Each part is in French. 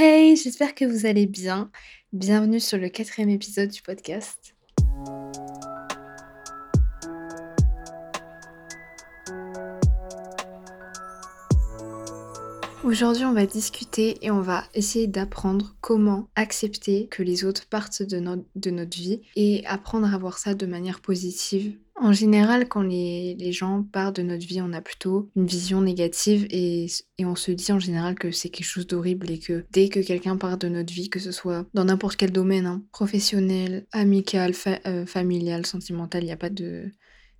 Hey, j'espère que vous allez bien. Bienvenue sur le quatrième épisode du podcast. Aujourd'hui, on va discuter et on va essayer d'apprendre comment accepter que les autres partent de, de notre vie et apprendre à voir ça de manière positive en général, quand les, gens partent de notre vie, on a plutôt une vision négative et, on se dit en général que c'est quelque chose d'horrible et que dès que quelqu'un part de notre vie, que ce soit dans n'importe quel domaine, hein, professionnel, amical, euh, familial, sentimental, il n'y a pas de...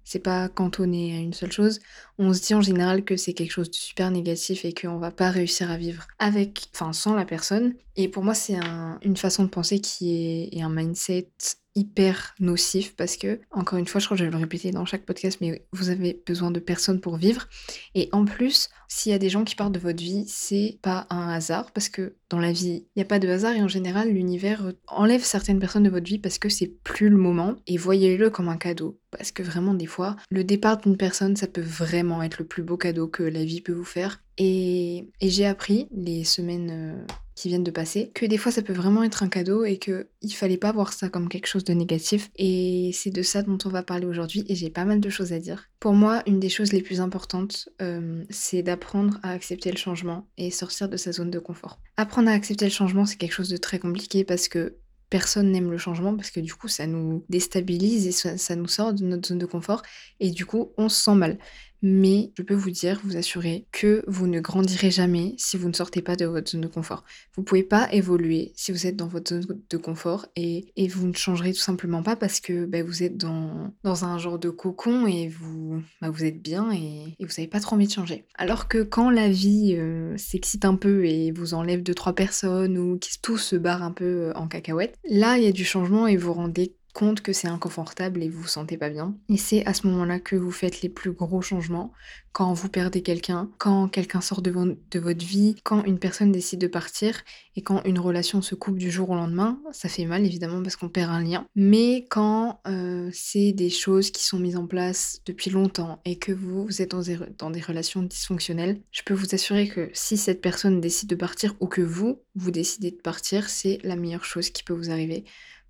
C'est pas cantonné à une seule chose. On se dit en général que c'est quelque chose de super négatif et qu'on va pas réussir à vivre avec, enfin sans la personne. Et pour moi, c'est une façon de penser qui est un mindset hyper nocif parce que, encore une fois, je crois que je vais le répéter dans chaque podcast, mais vous avez besoin de personnes pour vivre. Et en plus, s'il y a des gens qui partent de votre vie, c'est pas un hasard parce que dans la vie, il n'y a pas de hasard et en général, l'univers enlève certaines personnes de votre vie parce que c'est plus le moment et voyez-le comme un cadeau. Parce que vraiment, des fois, le départ d'une personne, ça peut vraiment être le plus beau cadeau que la vie peut vous faire. Et, j'ai appris les semaines euh, qui viennent de passer, que des fois ça peut vraiment être un cadeau et que il fallait pas voir ça comme quelque chose de négatif. Et c'est de ça dont on va parler aujourd'hui et j'ai pas mal de choses à dire. Pour moi, une des choses les plus importantes, euh, c'est d'apprendre à accepter le changement et sortir de sa zone de confort. Apprendre à accepter le changement, c'est quelque chose de très compliqué parce que personne n'aime le changement parce que du coup ça nous déstabilise et ça, nous sort de notre zone de confort et du coup on se sent mal mais je peux vous dire, vous assurer que vous ne grandirez jamais si vous ne sortez pas de votre zone de confort. Vous ne pouvez pas évoluer si vous êtes dans votre zone de confort et, vous ne changerez tout simplement pas parce que bah, vous êtes dans, un genre de cocon et vous, bah, êtes bien et, vous n'avez pas trop envie de changer. Alors que quand la vie euh, s'excite un peu et vous enlève deux trois personnes ou qui tout se barre un peu euh, en cacahuète, là il y a du changement et vous rendez compte que c'est inconfortable et vous vous sentez pas bien. Et c'est à ce moment-là que vous faites les plus gros changements, quand vous perdez quelqu'un, quand quelqu'un sort de, votre vie, quand une personne décide de partir et quand une relation se coupe du jour au lendemain, ça fait mal évidemment parce qu'on perd un lien. Mais quand euh, c'est des choses qui sont mises en place depuis longtemps et que vous, vous êtes dans des, dans des relations dysfonctionnelles, je peux vous assurer que si cette personne décide de partir ou que vous, vous décidez de partir, c'est la meilleure chose qui peut vous arriver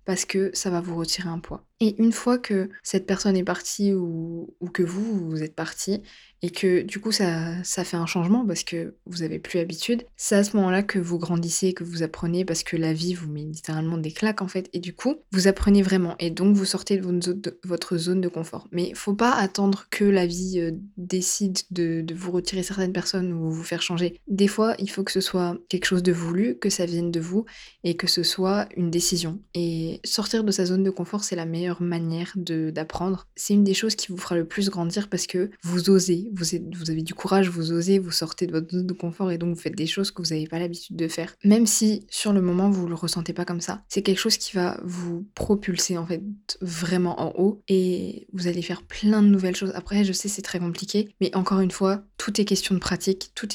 parce que ça va vous retirer un poids. Et une fois que cette personne est partie ou, que vous, vous êtes parti, et que du coup ça, ça fait un changement parce que vous avez plus l'habitude, c'est à ce moment-là que vous grandissez, que vous apprenez parce que la vie vous met littéralement des claques en fait et du coup vous apprenez vraiment et donc vous sortez de votre zone de, confort. Mais faut pas attendre que la vie euh, décide de, de, vous retirer certaines personnes ou vous faire changer. Des fois il faut que ce soit quelque chose de voulu, que ça vienne de vous et que ce soit une décision. Et sortir de sa zone de confort c'est la meilleure manière d'apprendre. C'est une des choses qui vous fera le plus grandir parce que vous osez, vous, êtes, vous avez du courage, vous osez, vous sortez de votre zone de confort et donc vous faites des choses que vous n'avez pas l'habitude de faire. Même si sur le moment vous le ressentez pas comme ça, c'est quelque chose qui va vous propulser en fait vraiment en haut et vous allez faire plein de nouvelles choses. Après, je sais c'est très compliqué, mais encore une fois, tout est question de pratique, tout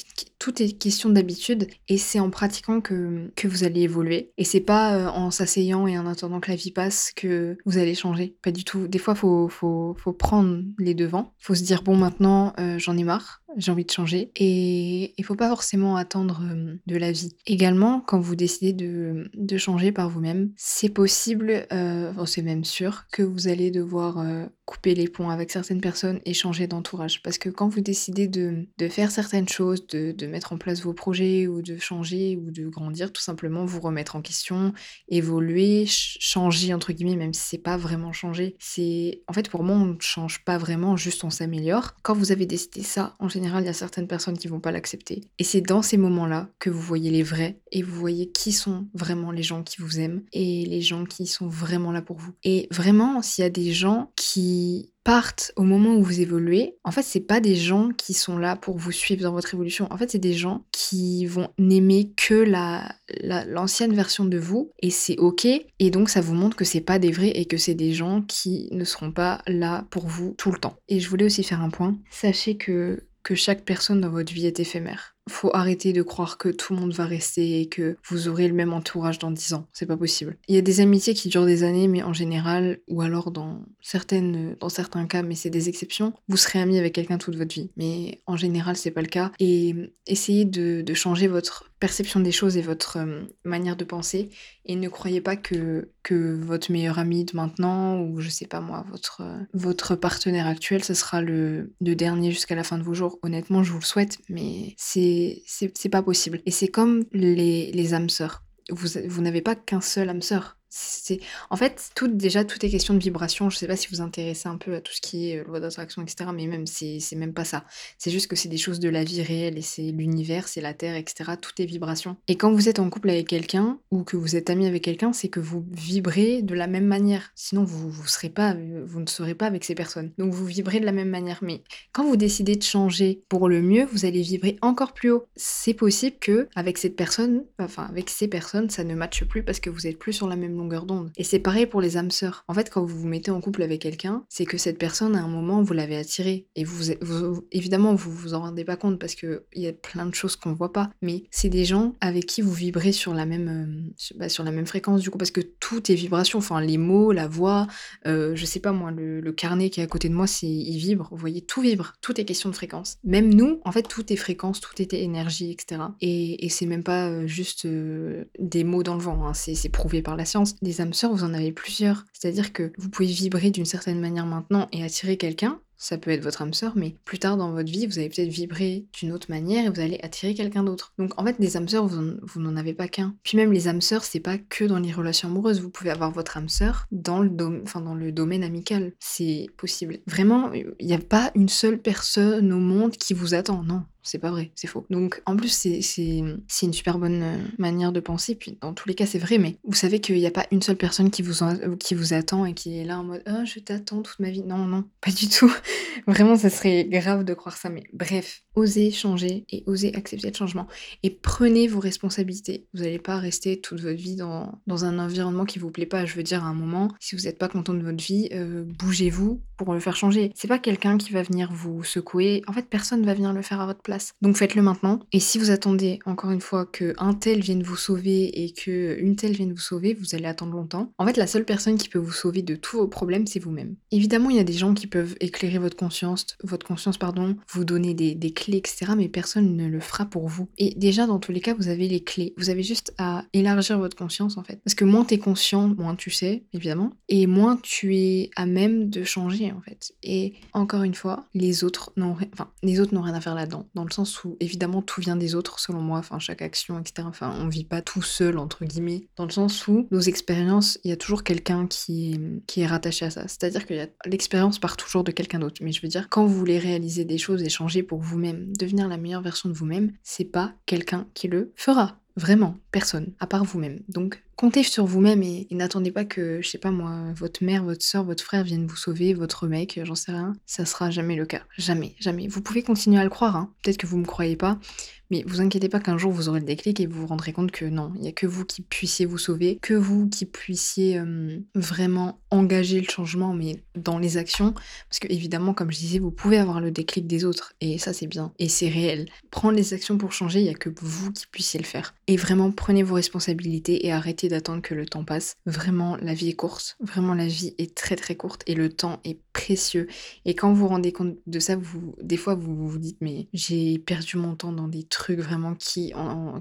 est, question d'habitude et c'est en pratiquant que, que vous allez évoluer. Et c'est pas euh, en s'asseyant et en attendant que la vie passe que vous allez changer. Pas du tout. Des fois, faut, faut, faut prendre les devants. Faut se dire, bon, maintenant, euh, j'en ai marre j'ai envie de changer. Et il faut pas forcément attendre euh, de la vie. Également, quand vous décidez de, de changer par vous-même, c'est possible, euh, c'est même sûr, que vous allez devoir euh, couper les ponts avec certaines personnes et changer d'entourage. Parce que quand vous décidez de, de faire certaines choses, de, de, mettre en place vos projets ou de changer ou de grandir, tout simplement vous remettre en question, évoluer, changer entre guillemets, même si c'est pas vraiment changer. C'est en fait pour moi on ne change pas vraiment, juste on s'améliore. Quand vous avez décidé ça, en général il y a certaines personnes qui vont pas l'accepter. Et c'est dans ces moments-là que vous voyez les vrais et vous voyez qui sont vraiment les gens qui vous aiment et les gens qui sont vraiment là pour vous. Et vraiment, s'il y a des gens qui partent au moment où vous évoluez, en fait, c'est pas des gens qui sont là pour vous suivre dans votre évolution. En fait, c'est des gens qui vont n'aimer que la, l'ancienne version de vous et c'est ok. Et donc, ça vous montre que c'est pas des vrais et que c'est des gens qui ne seront pas là pour vous tout le temps. Et je voulais aussi faire un point. Sachez que que chaque personne dans votre vie est éphémère faut arrêter de croire que tout le monde va rester et que vous aurez le même entourage dans 10 ans. C'est pas possible. Il y a des amitiés qui durent des années, mais en général, ou alors dans certains cas, mais c'est des exceptions, vous serez ami avec quelqu'un toute votre vie. Mais en général, c'est pas le cas. Et essayez de changer votre perception des choses et votre manière de penser. Et ne croyez pas que, que votre meilleur ami de maintenant, ou je sais pas moi, votre, votre partenaire actuel, ce sera le, le dernier jusqu'à la fin de vos jours. Honnêtement, je vous le souhaite, mais c'est pas possible. Et c'est comme les, les âmes sœurs. Vous, vous n'avez pas qu'un seul âme sœur. C'est en fait, déjà, tout est question de vibration. Je sais pas si vous intéressez un peu à tout ce qui est, euh, loi d'attraction etc. mais même c'est même pas ça. C'est juste que c'est des choses de la vie réelle et c'est l'univers, c'est la terre etc. Tout est vibration et quand vous êtes en couple avec quelqu'un ou que vous êtes ami avec quelqu'un, c'est que vous vibrez de la même manière. Sinon vous serez pas, vous ne serez pas avec ces personnes. Donc vous vibrez de la même manière. Mais quand vous décidez de changer pour le mieux, vous allez vibrer encore plus haut. C'est possible que avec cette personne, enfin avec ces personnes, ça ne matche plus parce que vous êtes plus sur la même d'onde. Et c'est pareil pour les âmes sœurs. En fait, quand vous vous mettez en couple avec quelqu'un, c'est que cette personne, à un moment, vous l'avez attiré. Et vous, évidemment, vous vous en rendez pas compte parce qu'il y a plein de choses qu'on voit pas. Mais c'est des gens avec qui vous vibrez sur la même, euh, bah, sur la même fréquence, du coup, parce que tout est vibration. Enfin, les mots, la voix, euh, je sais pas moi, le, carnet qui est à côté de moi, il vibre. Vous voyez, tout vibre. Tout est question de fréquence. Même nous, en fait, tout est fréquence, tout est énergie, etc. Et, et c'est même pas euh, juste des mots dans le vent. Hein. C'est prouvé par la science les âmes sœurs, vous en avez plusieurs. C'est-à-dire que vous pouvez vibrer d'une certaine manière maintenant et attirer quelqu'un, ça peut être votre âme sœur, mais plus tard dans votre vie, vous allez peut-être vibrer d'une autre manière et vous allez attirer quelqu'un d'autre. Donc en fait, des âmes sœurs, vous, n'en avez pas qu'un. Puis même les âmes sœurs, c'est pas que dans les relations amoureuses. Vous pouvez avoir votre âme sœur dans le, enfin, dans le domaine amical. C'est possible. Vraiment, il n'y a pas une seule personne au monde qui vous attend. Non, c'est pas vrai, c'est faux. Donc en plus, c'est une super bonne euh, manière de penser. Puis dans tous les cas, c'est vrai, mais vous savez qu'il n'y a pas une seule personne qui vous, qui vous attend et qui est là en mode oh, je t'attends toute ma vie. Non, non, pas du tout. Vraiment, ça serait grave de croire ça. Mais bref, osez changer et osez accepter le changement. Et prenez vos responsabilités. Vous n'allez pas rester toute votre vie dans, dans, un environnement qui vous plaît pas. Je veux dire, à un moment, si vous n'êtes pas content de votre vie, euh, bougez-vous pour le faire changer. C'est pas quelqu'un qui va venir vous secouer. En fait, personne va venir le faire à votre place. Donc faites-le maintenant. Et si vous attendez encore une fois que un tel vienne vous sauver et que une telle vienne vous sauver, vous allez attendre longtemps. En fait, la seule personne qui peut vous sauver de tous vos problèmes, c'est vous-même. Évidemment, il y a des gens qui peuvent éclairer votre conscience, votre conscience, pardon, vous donner des, clés, etc. Mais personne ne le fera pour vous. Et déjà, dans tous les cas, vous avez les clés. Vous avez juste à élargir votre conscience, en fait. Parce que moins tu es conscient, moins tu sais, évidemment. Et moins tu es à même de changer, en fait. Et encore une fois, les autres n'ont enfin, les autres n'ont rien à faire là-dedans dans le sens où évidemment tout vient des autres selon moi, enfin chaque action, etc. Enfin on vit pas tout seul entre guillemets, dans le sens où nos expériences, il y a toujours quelqu'un qui, qui est rattaché à ça. C'est-à-dire que l'expérience part toujours de quelqu'un d'autre. Mais je veux dire, quand vous voulez réaliser des choses et changer pour vous-même, devenir la meilleure version de vous-même, c'est pas quelqu'un qui le fera. Vraiment, personne, à part vous-même. Donc, comptez sur vous-même et, n'attendez pas que, je sais pas moi, votre mère, votre soeur, votre frère viennent vous sauver, votre mec, j'en sais rien. Ça sera jamais le cas. Jamais, jamais. Vous pouvez continuer à le croire, hein. Peut-être que vous me croyez pas, mais vous inquiétez pas qu'un jour vous aurez le déclic et vous vous rendrez compte que non, il n'y a que vous qui puissiez vous sauver, que vous qui puissiez vraiment engager le changement, mais dans les actions. Parce que évidemment, comme je disais, vous pouvez avoir le déclic des autres et ça c'est bien et c'est réel. Prendre les actions pour changer, il n'y a que vous qui puissiez le faire. Et vraiment, prenez vos responsabilités et arrêtez d'attendre que le temps passe. Vraiment, la vie est courte. Vraiment, la vie est très très courte et le temps est précieux. Et quand vous vous rendez compte de ça, vous, des fois vous vous dites mais j'ai perdu mon temps dans des trucs vraiment qui,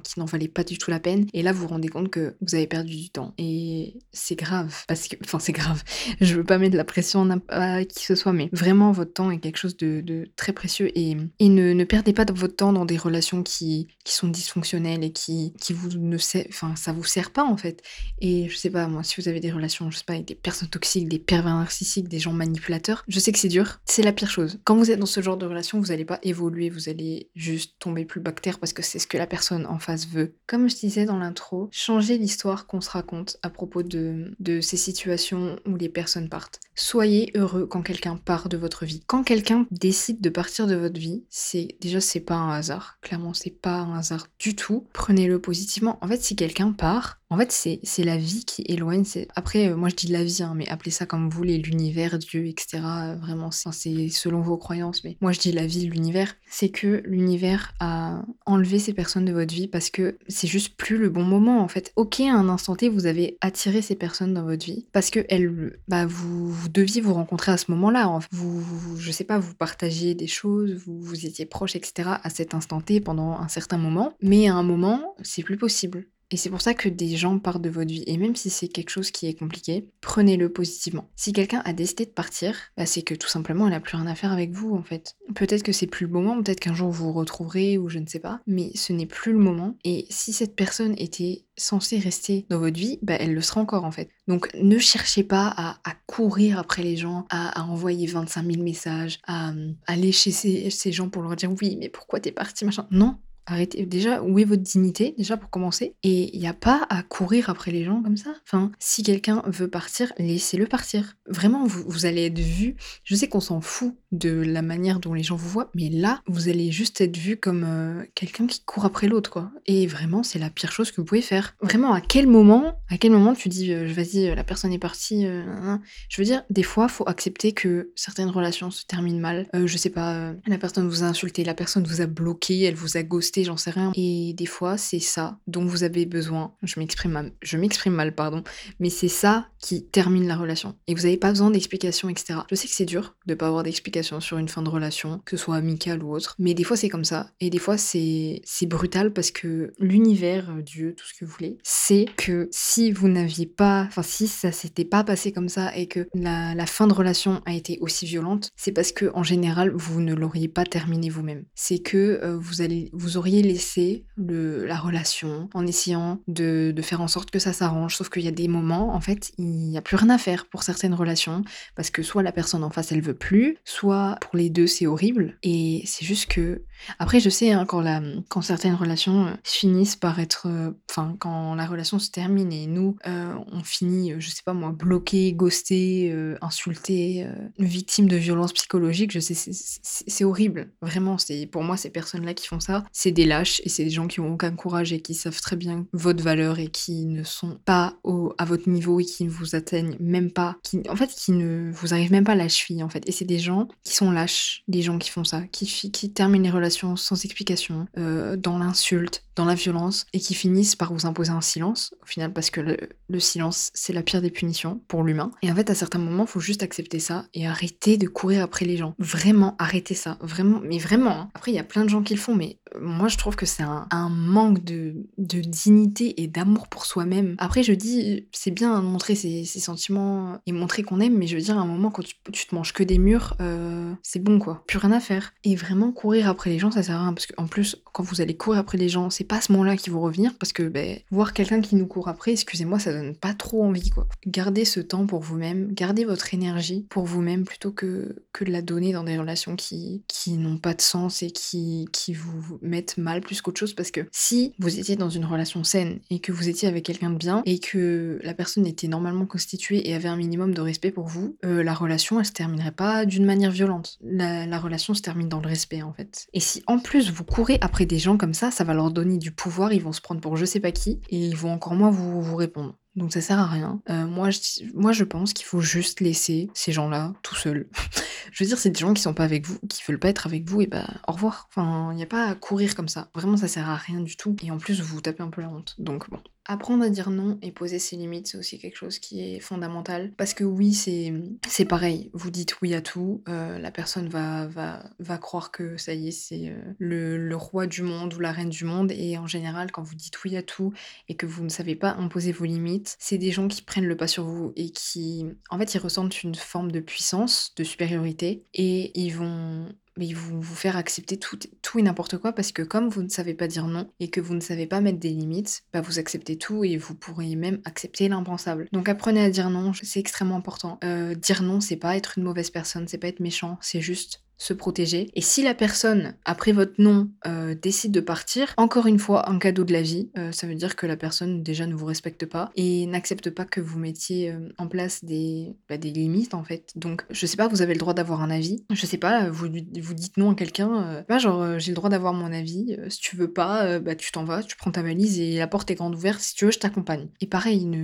qui n'en valaient pas du tout la peine. Et là, vous vous rendez compte que vous avez perdu du temps. Et c'est grave. Parce que, enfin, c'est grave. Je veux pas mettre de la pression à qui que ce soit, mais vraiment, votre temps est quelque chose de, très précieux. Et, ne, perdez pas votre temps dans des relations qui, qui sont dysfonctionnelles et qui, qui vous ne enfin, ça vous sert pas en fait. Et je sais pas, moi, si vous avez des relations, je sais pas, avec des personnes toxiques, des pervers narcissiques, des gens manipulateurs, je sais que c'est dur. C'est la pire chose. Quand vous êtes dans ce genre de relation, vous allez pas évoluer, vous allez juste tomber plus bas parce que c'est ce que la personne en face veut. Comme je disais dans l'intro, changer l'histoire qu'on se raconte à propos de ces situations où les personnes partent. Soyez heureux quand quelqu'un part de votre vie. Quand quelqu'un décide de partir de votre vie, c'est déjà c'est pas un hasard. Clairement, c'est pas un hasard du tout. Prenez-le positivement. En fait, si quelqu'un part, en fait, c'est la vie qui éloigne. Après, euh, moi je dis la vie, hein, mais appelez ça comme vous voulez, l'univers, Dieu, etc. Vraiment, c'est selon vos croyances. Mais moi je dis la vie, l'univers. C'est que l'univers a enlevé ces personnes de votre vie parce que c'est juste plus le bon moment en fait. Ok, à un instant T, vous avez attiré ces personnes dans votre vie parce que elles, bah, vous vous deviez vous rencontrer à ce moment-là. Vous, vous, je sais pas, vous partagez des choses, vous, vous étiez proches, etc. à cet instant T pendant un certain moment. Mais à un moment, c'est plus possible. Et c'est pour ça que des gens partent de votre vie. Et même si c'est quelque chose qui est compliqué, prenez-le positivement. Si quelqu'un a décidé de partir, bah c'est que tout simplement elle a plus rien à faire avec vous en fait. Peut-être que c'est plus le moment, peut-être qu'un jour vous vous retrouverez ou je ne sais pas, mais ce n'est plus le moment. Et si cette personne était censée rester dans votre vie, bah elle le sera encore en fait. Donc ne cherchez pas à, courir après les gens, à, envoyer 25 000 messages, à, aller chez ces, ces gens pour leur dire oui mais pourquoi t'es parti machin? Non, Arrêtez déjà, où est votre dignité, déjà pour commencer? Et il n'y a pas à courir après les gens comme ça? Enfin, si quelqu'un veut partir, laissez-le partir. Vraiment, vous, allez être vu. Je sais qu'on s'en fout de la manière dont les gens vous voient, mais là, vous allez juste être vu comme euh, quelqu'un qui court après l'autre, quoi. Et vraiment, c'est la pire chose que vous pouvez faire. Vraiment, à quel moment, à quel moment tu dis, euh, vas-y, euh, la personne est partie. je veux dire, des fois, faut accepter que certaines relations se terminent mal. je sais pas, la personne vous a insulté, la personne vous a bloqué, elle vous a ghosté j'en sais rien. Et des fois, c'est ça dont vous avez besoin. Je m'exprime mal, pardon. Mais c'est ça qui termine la relation. Et vous n'avez pas besoin d'explications, etc. Je sais que c'est dur de pas avoir d'explications sur une fin de relation, que ce soit amicale ou autre. Mais des fois, c'est comme ça. Et des fois, c'est, brutal parce que l'univers, euh, Dieu, tout ce que vous voulez, c'est que si vous n'aviez pas, enfin, si ça s'était pas passé comme ça et que la, la fin de relation a été aussi violente, c'est parce que, en général, vous ne l'auriez pas terminé vous-même. C'est que euh, vous allez, vous auriez laisser le, la relation en essayant de, faire en sorte que ça s'arrange. Sauf qu'il y a des moments, en fait, il n'y a plus rien à faire pour certaines relations parce que soit la personne en face elle veut plus, soit pour les deux c'est horrible. Et c'est juste que après, je sais, hein, quand, la, quand certaines relations euh, finissent par être. Euh, enfin, quand la relation se termine et nous, euh, on finit, je sais pas moi, bloqué, ghosté, insulté, victime de violences psychologiques, je sais, c'est horrible. Vraiment, c'est pour moi, ces personnes-là qui font ça, c'est des lâches et c'est des gens qui ont aucun courage et qui savent très bien votre valeur et qui ne sont pas à votre niveau et qui ne vous atteignent même pas, qui, en fait, qui ne vous arrivent même pas à la cheville, en fait. Et c'est des gens qui sont lâches, des gens qui font ça, qui, qui terminent les relations sans explication, euh, dans l'insulte, dans la violence, et qui finissent par vous imposer un silence, au final, parce que le, silence, c'est la pire des punitions pour l'humain. Et en fait, à certains moments, faut juste accepter ça et arrêter de courir après les gens. Vraiment, arrêter ça. Vraiment, mais vraiment. Hein. Après, il y a plein de gens qui le font, mais euh, moi, je trouve que c'est un, manque de, dignité et d'amour pour soi-même. Après, je dis, c'est bien de montrer ses, sentiments et montrer qu'on aime, mais je veux dire, à un moment, quand tu, te manges que des murs, euh, c'est bon, quoi. Plus rien à faire. Et vraiment, courir après les gens, ça sert à rien. Parce qu'en plus, quand vous allez courir après les gens, c'est pas ce moment-là qu'ils vont revenir. Parce que ben, voir quelqu'un qui nous court après, excusez-moi, ça donne pas trop envie, quoi. Gardez ce temps pour vous-même, gardez votre énergie pour vous-même plutôt que, que de la donner dans des relations qui, qui n'ont pas de sens et qui, qui vous mettent mal plus qu'autre chose. Parce que si vous étiez dans une relation saine et que vous étiez avec quelqu'un de bien et que la personne était normalement constituée et avait un minimum de respect pour vous, euh, la relation, elle se terminerait pas d'une manière violente. La, la relation se termine dans le respect, en fait. Et si en plus vous courez après des gens comme ça, ça va leur donner du pouvoir, ils vont se prendre pour je sais pas qui, et ils vont encore moins vous, vous répondre. Donc ça sert à rien. Euh, moi, je, moi, je pense qu'il faut juste laisser ces gens-là tout seuls. je veux dire, c'est des gens qui sont pas avec vous, qui veulent pas être avec vous, et bah au revoir. Enfin, il n'y a pas à courir comme ça. Vraiment, ça sert à rien du tout. Et en plus, vous vous tapez un peu la honte. Donc bon. Apprendre à dire non et poser ses limites, c'est aussi quelque chose qui est fondamental. Parce que oui, c'est, pareil. Vous dites oui à tout, euh, la personne va, va, va croire que ça y est, c'est euh, le, le, roi du monde ou la reine du monde. Et en général, quand vous dites oui à tout et que vous ne savez pas imposer vos limites, c'est des gens qui prennent le pas sur vous et qui, en fait, ils ressentent une forme de puissance, de supériorité et ils vont mais ils vont vous faire accepter tout, et n'importe quoi parce que comme vous ne savez pas dire non et que vous ne savez pas mettre des limites, bah vous acceptez tout et vous pourriez même accepter l'impensable. Donc apprenez à dire non, c'est extrêmement important. Euh, dire non, c'est pas être une mauvaise personne, c'est pas être méchant, c'est juste se protéger. Et si la personne, après votre nom, euh, décide de partir, encore une fois, un cadeau de la vie, euh, ça veut dire que la personne déjà ne vous respecte pas et n'accepte pas que vous mettiez euh, en place des, bah, des limites en fait. Donc je sais pas, vous avez le droit d'avoir un avis. Je sais pas, vous, vous dites non à quelqu'un, bah genre j'ai le droit d'avoir mon avis, si tu veux pas, bah tu t'en vas, tu prends ta valise et la porte est grande ouverte, si tu veux je t'accompagne. Et pareil, ne,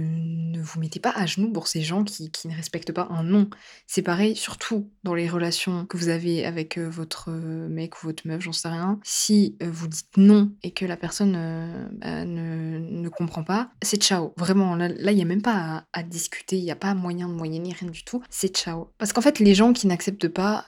ne vous mettez pas à genoux pour ces gens qui, qui ne respectent pas un non. C'est pareil, surtout dans les relations que vous avez avec, heu, votre, mec ou votre meuf, j'en sais rien. Si, vous dites non et que la personne, bah, ne comprend pas, c'est ciao. Vraiment, là il y a même pas à discuter, il y a pas moyen de moyenner, rien du tout, c'est ciao. Parce qu'en fait, les gens qui n'acceptent pas,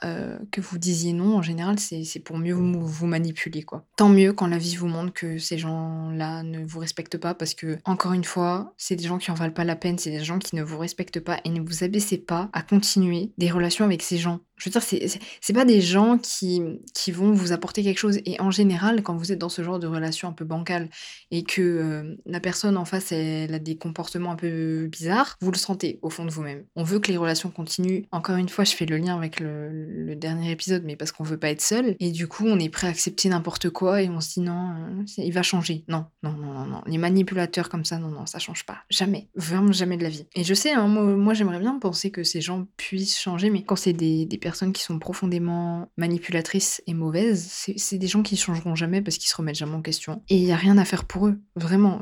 que vous disiez non, en général, c'est pour mieux vous vous manipuler, quoi. Tant mieux quand la vie vous montre que ces gens-là ne vous respectent pas parce que, encore une fois, c'est des gens qui en valent pas la peine, c'est des gens qui ne vous respectent pas et ne vous abaissez pas à continuer des relations avec ces gens. Je veux dire, c'est pas des gens qui qui vont vous apporter quelque chose et en général, quand vous êtes dans ce genre de relation un peu bancale et que, euh, la personne en face, elle a des comportements un peu bizarres, vous le sentez au fond de vous-même. On veut que les relations continuent. Encore une fois, je fais le lien avec le dernier épisode, mais parce qu'on veut pas être seul et du coup, on est prêt à accepter n'importe quoi et on se dit: «Non, heu, il va changer». Non, non, non, non, non. Les manipulateurs comme ça, non, non, ça change pas. Jamais. Vraiment jamais de la vie et je sais, hein, moi moi j'aimerais bien penser que ces gens puissent changer, mais quand c'est des des personnes qui sont profondément manipulatrices et mauvaises, c'est des gens qui changeront jamais parce qu'ils se remettent jamais en question. Et il y a rien à faire pour eux, vraiment.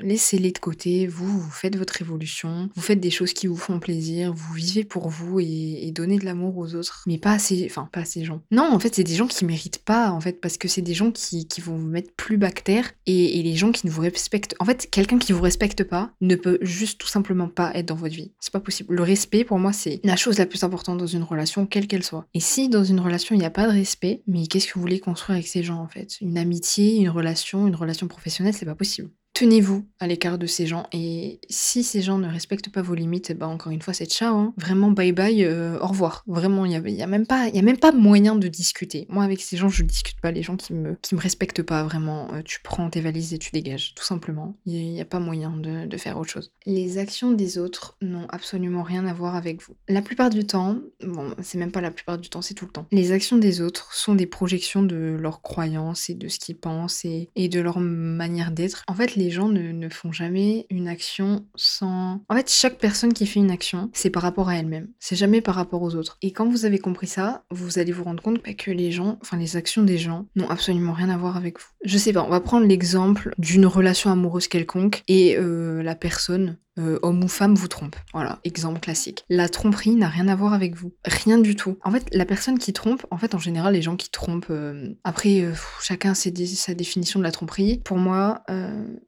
Laissez-les de côté, vous, vous faites votre évolution, vous faites des choses qui vous font plaisir, vous vivez pour vous et, donnez de l'amour aux autres. Mais pas à ces, enfin, pas à ces gens. Non, en fait, c'est des gens qui méritent pas, en fait, parce que c'est des gens qui, vont vous mettre plus bactère et, et les gens qui ne vous respectent. En fait, quelqu'un qui vous respecte pas ne peut juste tout simplement pas être dans votre vie. C'est pas possible. Le respect, pour moi, c'est la chose la plus importante dans une relation, quelle qu'elle soit. Et si dans une relation il n'y a pas de respect, mais qu'est-ce que vous voulez construire avec ces gens en fait? Une amitié, une relation, une relation professionnelle, c'est pas possible. Tenez-vous à l'écart de ces gens et si ces gens ne respectent pas vos limites, bah encore une fois c'est ciao, hein. vraiment bye bye, euh, au revoir. Vraiment, il y a, y a, même pas, a même pas moyen de discuter. Moi avec ces gens, je discute pas. Les gens qui me, qui me respectent pas vraiment, euh, tu prends tes valises et tu dégages, tout simplement. Il n'y a, pas moyen de, de, faire autre chose. Les actions des autres n'ont absolument rien à voir avec vous. La plupart du temps, bon, c'est même pas la plupart du temps, c'est tout le temps. Les actions des autres sont des projections de leurs croyances et de ce qu'ils pensent et, et de leur manière d'être. En fait, les gens ne, font jamais une action sans... En fait, chaque personne qui fait une action, c'est par rapport à elle-même. C'est jamais par rapport aux autres. Et quand vous avez compris ça, vous allez vous rendre compte que les gens, enfin les actions des gens, n'ont absolument rien à voir avec vous. Je sais pas, on va prendre l'exemple d'une relation amoureuse quelconque et euh, la personne euh, homme ou femme vous trompe. Voilà, exemple classique. La tromperie n'a rien à voir avec vous. Rien du tout. En fait, la personne qui trompe, en fait, en général, les gens qui trompent, euh, après, euh, chacun sait sa définition de la tromperie. Pour moi,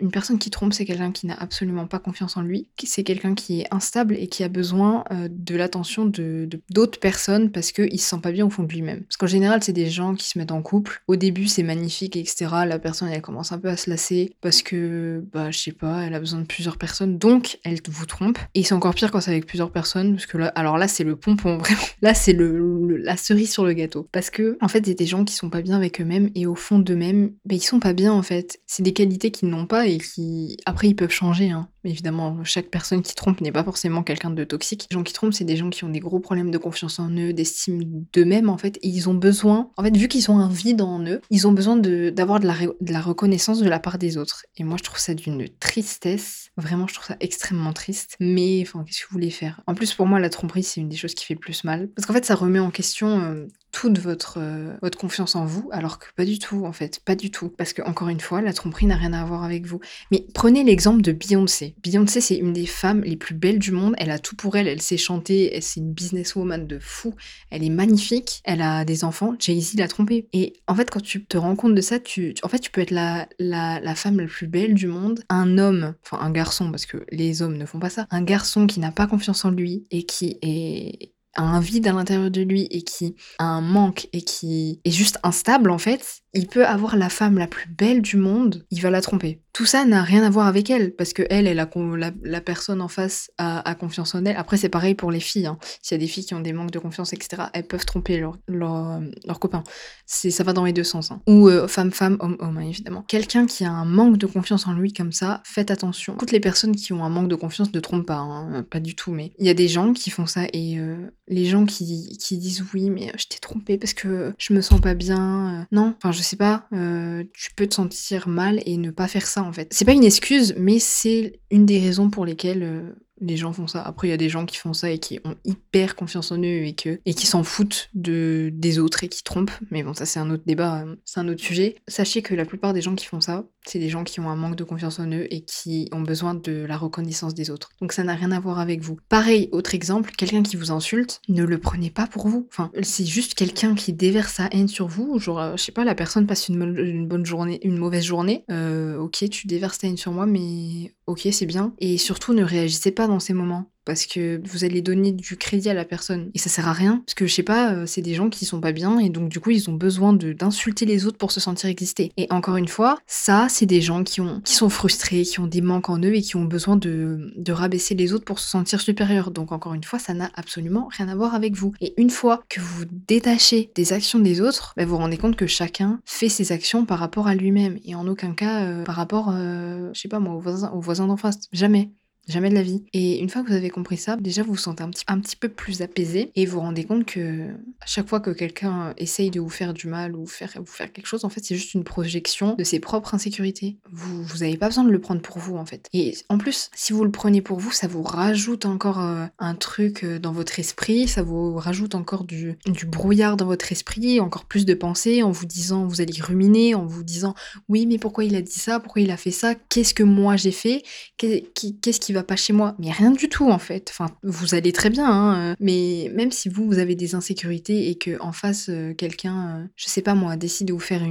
une personne qui trompe, c'est quelqu'un qui n'a absolument pas confiance en lui. C'est quelqu'un qui est instable et qui a besoin de l'attention de d'autres personnes parce qu'il se sent pas bien au fond de lui-même. Parce qu'en général, c'est des gens qui se mettent en couple. Au début, c'est magnifique, etc. La personne, elle commence un peu à se lasser parce que, bah, je sais pas, elle a besoin de plusieurs personnes. Donc, elle vous trompe. Et c'est encore pire quand c'est avec plusieurs personnes, parce que là, alors là, c'est le pompon, vraiment. Là, c'est la cerise sur le gâteau. Parce que, en fait, c'est des gens qui sont pas bien avec eux-mêmes, et au fond d'eux-mêmes, ben, ils sont pas bien, en fait. C'est des qualités qu'ils n'ont pas, et qui, après, ils peuvent changer, hein. Mais évidemment, chaque personne qui trompe n'est pas forcément quelqu'un de toxique. Les gens qui trompent, c'est des gens qui ont des gros problèmes de confiance en eux, d'estime d'eux-mêmes, en fait. Et ils ont besoin, en fait, vu qu'ils ont un vide en eux, ils ont besoin d'avoir de, la, de la reconnaissance de la part des autres. Et moi, je trouve ça d'une tristesse. Vraiment, je trouve ça extrêmement triste. Mais, enfin, qu'est-ce que vous voulez faire? En plus, pour moi, la tromperie, c'est une des choses qui fait plus mal. Parce qu'en fait, ça remet en question euh, toute votre, euh, votre confiance en vous, alors que pas du tout, en fait, pas du tout. Parce que, encore une fois, la tromperie n'a rien à voir avec vous. Mais prenez l'exemple de Beyoncé. Beyoncé, c'est une des femmes les plus belles du monde. Elle a tout pour elle. Elle sait chanter. C'est une businesswoman de fou. Elle est magnifique. Elle a des enfants. Jay-Z l'a trompée. Et en fait, quand tu te rends compte de ça, tu, en fait, tu peux être la, la, la femme la plus belle du monde. Un homme, enfin un garçon, parce que les hommes ne font pas ça. Un garçon qui n'a pas confiance en lui et qui est a un vide à l'intérieur de lui et qui a un manque et qui est juste instable en fait, il peut avoir la femme la plus belle du monde, il va la tromper. Tout ça n'a rien à voir avec elle, parce que elle, elle la, la personne en face a, confiance en elle. Après, c'est pareil pour les filles. Hein. S'il y a des filles qui ont des manques de confiance, etc., elles peuvent tromper leur, leur, leur copain. Ça va dans les deux sens. Hein. Ou euh, femme-femme, homme-homme, hein, évidemment. Quelqu'un qui a un manque de confiance en lui comme ça, faites attention. Toutes les personnes qui ont un manque de confiance ne trompent pas, pas du tout, mais il y a des gens qui font ça et euh, les gens qui, qui, disent oui, mais je t'ai trompé parce que je me sens pas bien. Euh. non, je sais pas, euh, tu peux te sentir mal et ne pas faire ça en fait. C'est pas une excuse, mais c'est une des raisons pour lesquelles euh, les gens font ça. Après, il y a des gens qui font ça et qui ont hyper confiance en eux et, et qui s'en foutent de, des autres et qui trompent. Mais bon, ça, c'est un autre débat, c'est un autre sujet. Sachez que la plupart des gens qui font ça, c'est des gens qui ont un manque de confiance en eux et qui ont besoin de la reconnaissance des autres. Donc ça n'a rien à voir avec vous. Pareil, autre exemple, quelqu'un qui vous insulte, ne le prenez pas pour vous. Enfin, c'est juste quelqu'un qui déverse sa haine sur vous. Genre, euh, je sais pas, la personne passe une, bonne journée, une mauvaise journée. Euh, ok, tu déverses ta haine sur moi, mais ok, c'est bien. Et surtout, ne réagissez pas dans ces moments parce que vous allez donner du crédit à la personne. Et ça sert à rien parce que je sais pas euh, c'est des gens qui sont pas bien et donc du coup ils ont besoin d'insulter les autres pour se sentir exister. Et encore une fois ça c'est des gens qui qui sont frustrés qui ont des manques en eux et qui ont besoin de rabaisser les autres pour se sentir supérieurs. Donc encore une fois ça n'a absolument rien à voir avec vous. Et une fois que vous vous détachez des actions des autres bah, vous vous rendez compte que chacun fait ses actions par rapport à lui-même. Et en aucun cas euh, par rapport euh, je sais pas moi aux voisins aux voisins d'en face. Jamais Jamais de la vie. Et une fois que vous avez compris ça, déjà vous vous sentez un petit, un petit peu plus apaisé et vous vous rendez compte que à chaque fois que quelqu'un essaye de vous faire du mal ou faire, vous faire quelque chose, en fait, c'est juste une projection de ses propres insécurités. Vous vous avez pas besoin de le prendre pour vous, en fait. Et en plus, si vous le prenez pour vous, ça vous rajoute encore euh, un truc euh, dans votre esprit, ça vous rajoute encore du, du brouillard dans votre esprit, encore plus de pensées en vous disant, vous allez ruminer, en vous disant, oui, mais pourquoi il a dit ça, pourquoi il a fait ça, qu'est-ce que moi j'ai fait, qu'est-ce qui va pas chez moi. Mais rien du tout, en fait. Enfin, vous allez très bien, hein, euh, mais même si vous, vous avez des insécurités et que en face, euh, quelqu'un, euh, je sais pas moi, décide de vous faire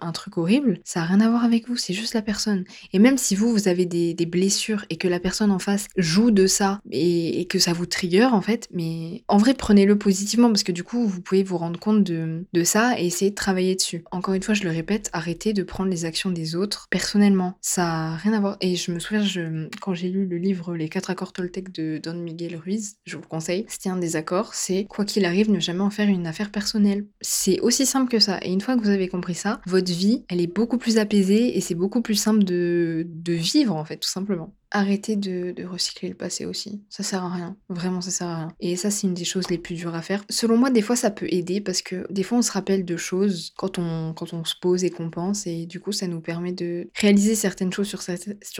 un truc horrible, ça a rien à voir avec vous, c'est juste la personne. Et même si vous, vous avez des, blessures et que la personne en face joue de ça et, que ça vous trigger, en fait, mais en vrai, prenez-le positivement parce que du coup, vous pouvez vous rendre compte de, de ça et essayer de travailler dessus. Encore une fois, je le répète, arrêtez de prendre les actions des autres personnellement. Ça a rien à voir. Et je me souviens, quand j'ai lu le livre Les quatre accords Toltec de Don Miguel Ruiz, je vous le conseille. C'était un des accords, c'est quoi qu'il arrive, ne jamais en faire une affaire personnelle. C'est aussi simple que ça. Et une fois que vous avez compris ça, votre vie, elle est beaucoup plus apaisée et c'est beaucoup plus simple de, de vivre en fait, tout simplement. Arrêtez de, recycler le passé aussi. Ça sert à rien. Vraiment, ça sert à rien. Et ça, c'est une des choses les plus dures à faire. Selon moi, des fois, ça peut aider parce que des fois, on se rappelle de choses quand on, quand on se pose et qu'on pense. Et du coup, ça nous permet de réaliser certaines choses sur,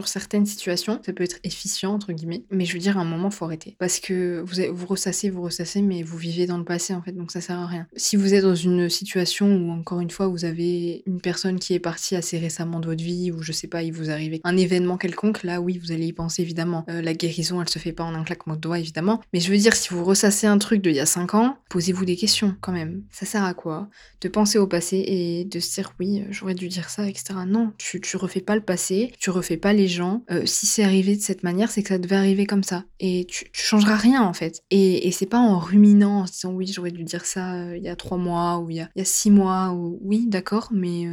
certaines situations. Ça peut être efficient, entre guillemets. Mais je veux dire, à un moment, faut arrêter. Parce que vous, vous ressassez, vous ressassez, mais vous vivez dans le passé, en fait. Donc, ça sert à rien. Si vous êtes dans une situation où, encore une fois, vous avez une personne qui est partie assez récemment de votre vie, ou je sais pas, il vous arrive un événement quelconque, là, oui, vous allez y penser évidemment. Euh, la guérison, elle se fait pas en un claquement de doigts évidemment. Mais je veux dire, si vous ressassez un truc d'il y a 5 ans, posez-vous des questions quand même. Ça sert à quoi De penser au passé et de se dire oui, j'aurais dû dire ça, etc. Non, tu, refais pas le passé, tu refais pas les gens. Euh, si c'est arrivé de cette manière, c'est que ça devait arriver comme ça. Et tu, changeras rien en fait. Et, c'est pas en ruminant, en se disant oui, j'aurais dû dire ça euh, il y a 3 mois ou il y a, il y a 6 mois ou oui, d'accord, mais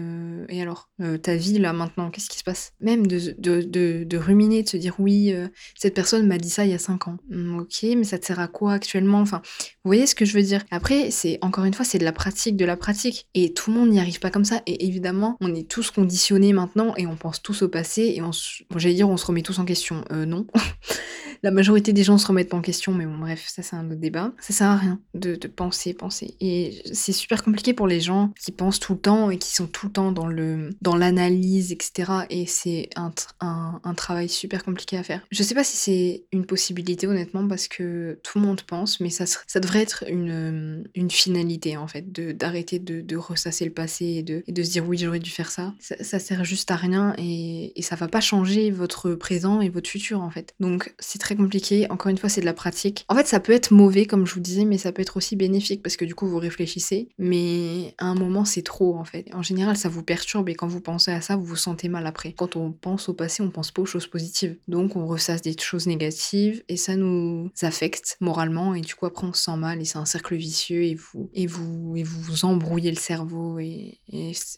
et alors? Ta vie là maintenant, qu'est-ce qui se passe? Même de, de, de, de ruminer, de se dire oui, euh, cette personne m'a dit ça il y a 5 ans. Mmh, ok, mais ça te sert à quoi actuellement? Enfin, vous voyez ce que je veux dire? Après, c'est encore une fois, c'est de la pratique, de la pratique. Et tout le monde n'y arrive pas comme ça. Et évidemment, on est tous conditionnés maintenant et on pense tous au passé et on, j'allais dire, on se remet tous en question. Euh, non. la majorité des gens se remettent pas en question, mais bon, bref, ça c'est un autre débat. Ça sert à rien de, penser, penser. Et c'est super compliqué pour les gens qui pensent tout le temps et qui sont tout le temps dans le dans l'analyse, etc. Et c'est un, un, un, travail super compliqué à faire. Je sais pas si c'est une possibilité, honnêtement, parce que tout le monde pense, mais ça, ça devrait être une, une finalité, en fait, d'arrêter de, de, ressasser le passé et de, de se dire oui, j'aurais dû faire ça. ça. ça. sert juste à rien et, et ça va pas changer votre présent et votre futur, en fait. Donc, c'est très compliqué. Encore une fois, c'est de la pratique. En fait, ça peut être mauvais, comme je vous disais, mais ça peut être aussi bénéfique parce que du coup, vous réfléchissez. Mais à un moment, c'est trop, en fait. En général, ça vous perturbe et quand vous pensez à ça, vous vous sentez mal après. Quand on pense au passé, on pense pas aux choses positives. Donc, on ressasse des choses négatives et ça nous affecte moralement et du coup, après, on se sent mal et c'est un cercle vicieux et vous, et vous, et vous, embrouillez le cerveau et,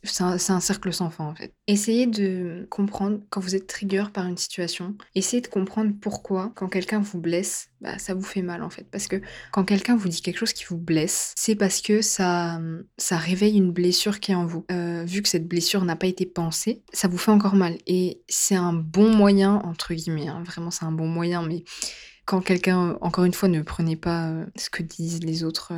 c'est un cercle sans fin, en fait. Essayez de comprendre quand vous êtes trigger par une situation. Essayez de comprendre pourquoi quand quelqu'un vous blesse, bah, ça vous fait mal en fait. Parce que quand quelqu'un vous dit quelque chose qui vous blesse, c'est parce que ça, réveille une blessure qui est en vous. Euh, vu que cette blessure n'a pas été pensée, ça vous fait encore mal. Et c'est un bon moyen, entre guillemets, hein, vraiment c'est un bon moyen, mais quand quelqu'un, encore une fois, ne prenez pas ce que disent les autres